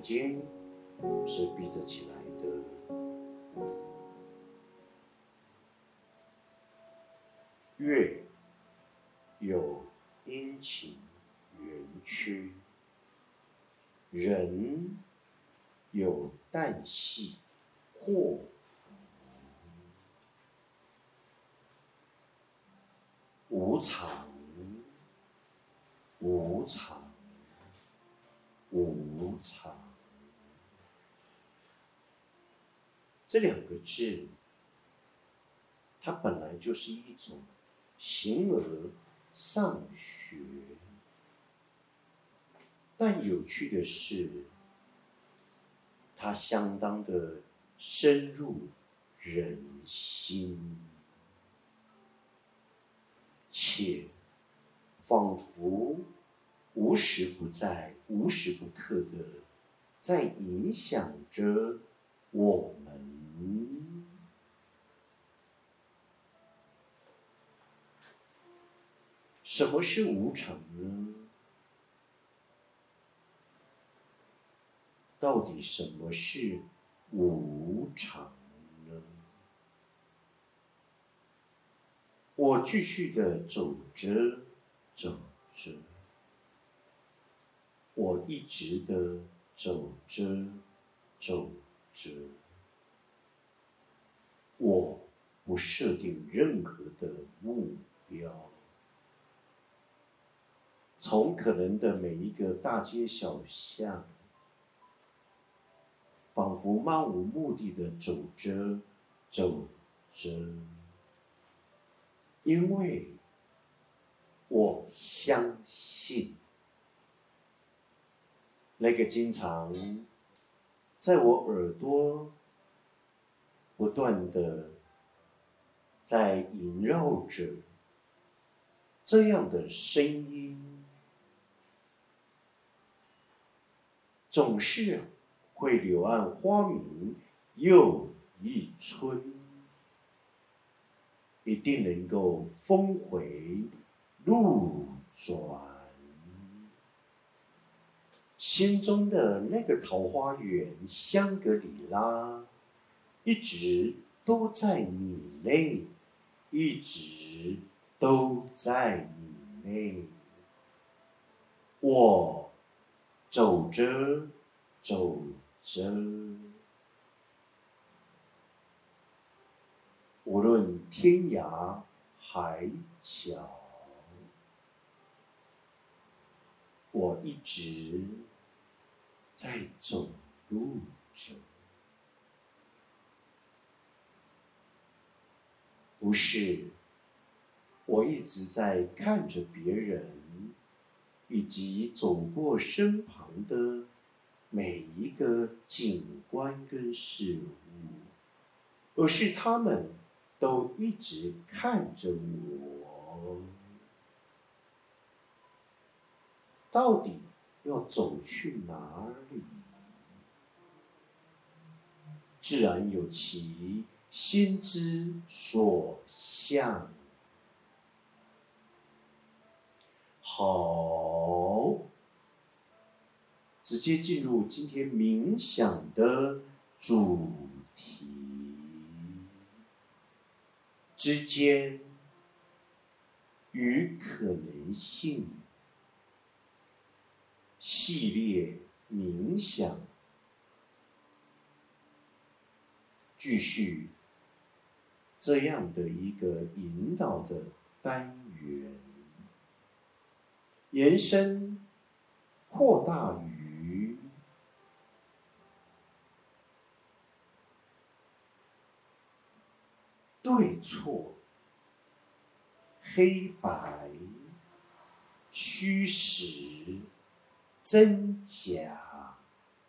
眼睛是闭着起来的。月有阴晴圆缺，人有旦夕祸福，无常，无常，无常。这两个字，它本来就是一种。形而上学，但有趣的是，它相当的深入人心，且仿佛无时不在、无时不刻的在影响着我们。嗯什么是无常呢？到底什么是无常呢？我继续的走着，走着，我一直的走着，走着，我不设定任何的目标。从可能的每一个大街小巷，仿佛漫无目的的走着，走着，因为我相信那个经常在我耳朵不断的在萦绕着这样的声音。总是会柳暗花明又一村，一定能够峰回路转。心中的那个桃花源香格里拉，一直都在你内，一直都在你内。我。走着，走着，无论天涯海角，我一直在走路着，不是我一直在看着别人。以及走过身旁的每一个景观跟事物，而是他们都一直看着我，到底要走去哪里？自然有其心之所向。好，直接进入今天冥想的主题之间与可能性系列冥想，继续这样的一个引导的单元。延伸、扩大于对错、黑白、虚实、真假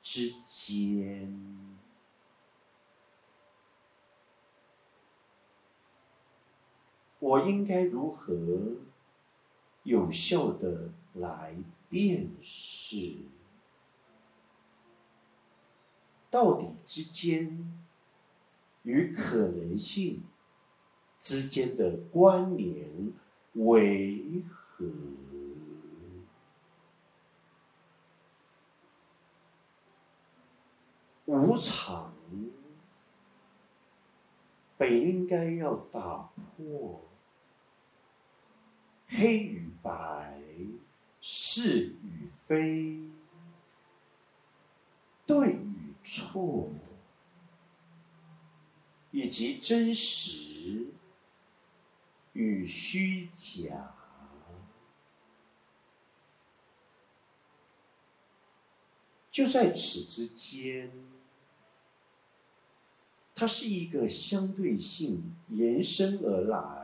之间，我应该如何？有效的来辨识，到底之间与可能性之间的关联为何？无常本应该要打破黑与白、是与非、对与错，以及真实与虚假。就在此之间，它是一个相对性延伸而来，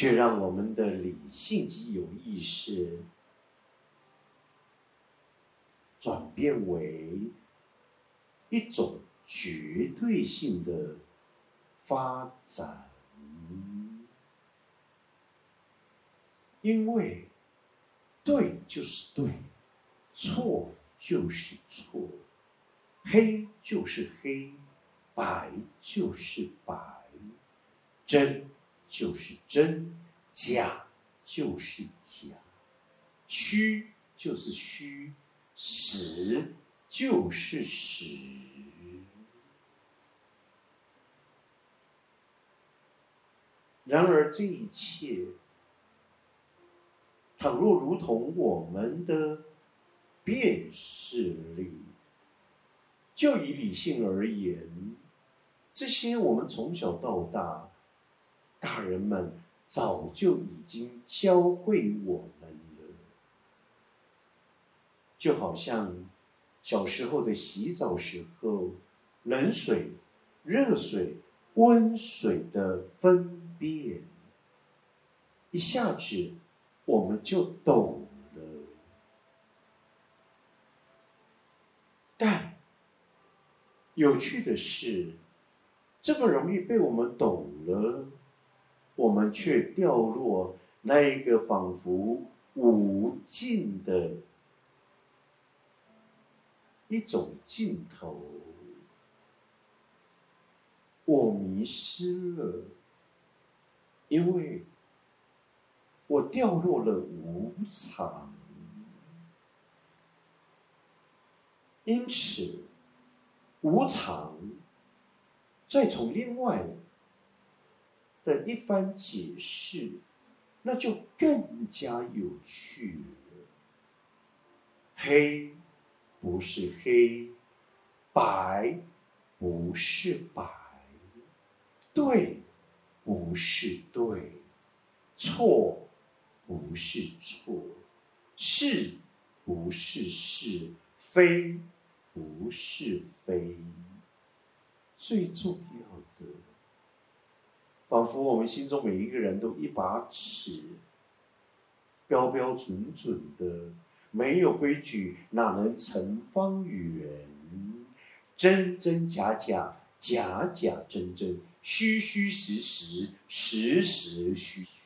却让我们的理性及有意识转变为一种绝对性的发展，因为对就是对。错就是错，黑就是黑，白就是白，真就是真，假就是假，虚就是虚，实就是实。然而，这一切，倘若如同我们的。辨识力，就以理性而言，这些我们从小到大，大人们早就已经教会我们了。就好像小时候的洗澡时候，冷水、热水、温水的分辨，一下子我们就懂。但有趣的是，这么容易被我们懂了，我们却掉落那一个仿佛无尽的一种尽头。我迷失了，因为我掉落了无常。因此，无常再从另外的一番解释，那就更加有趣了。黑不是黑，白不是白，对不是对，错不是错，是不是是，非。不是非，最重要，仿佛我们心中每一个人都一把尺，标标准准的，没有规矩哪能成方圆？真真假假，假假真真，虚虚实实，实实虚虚。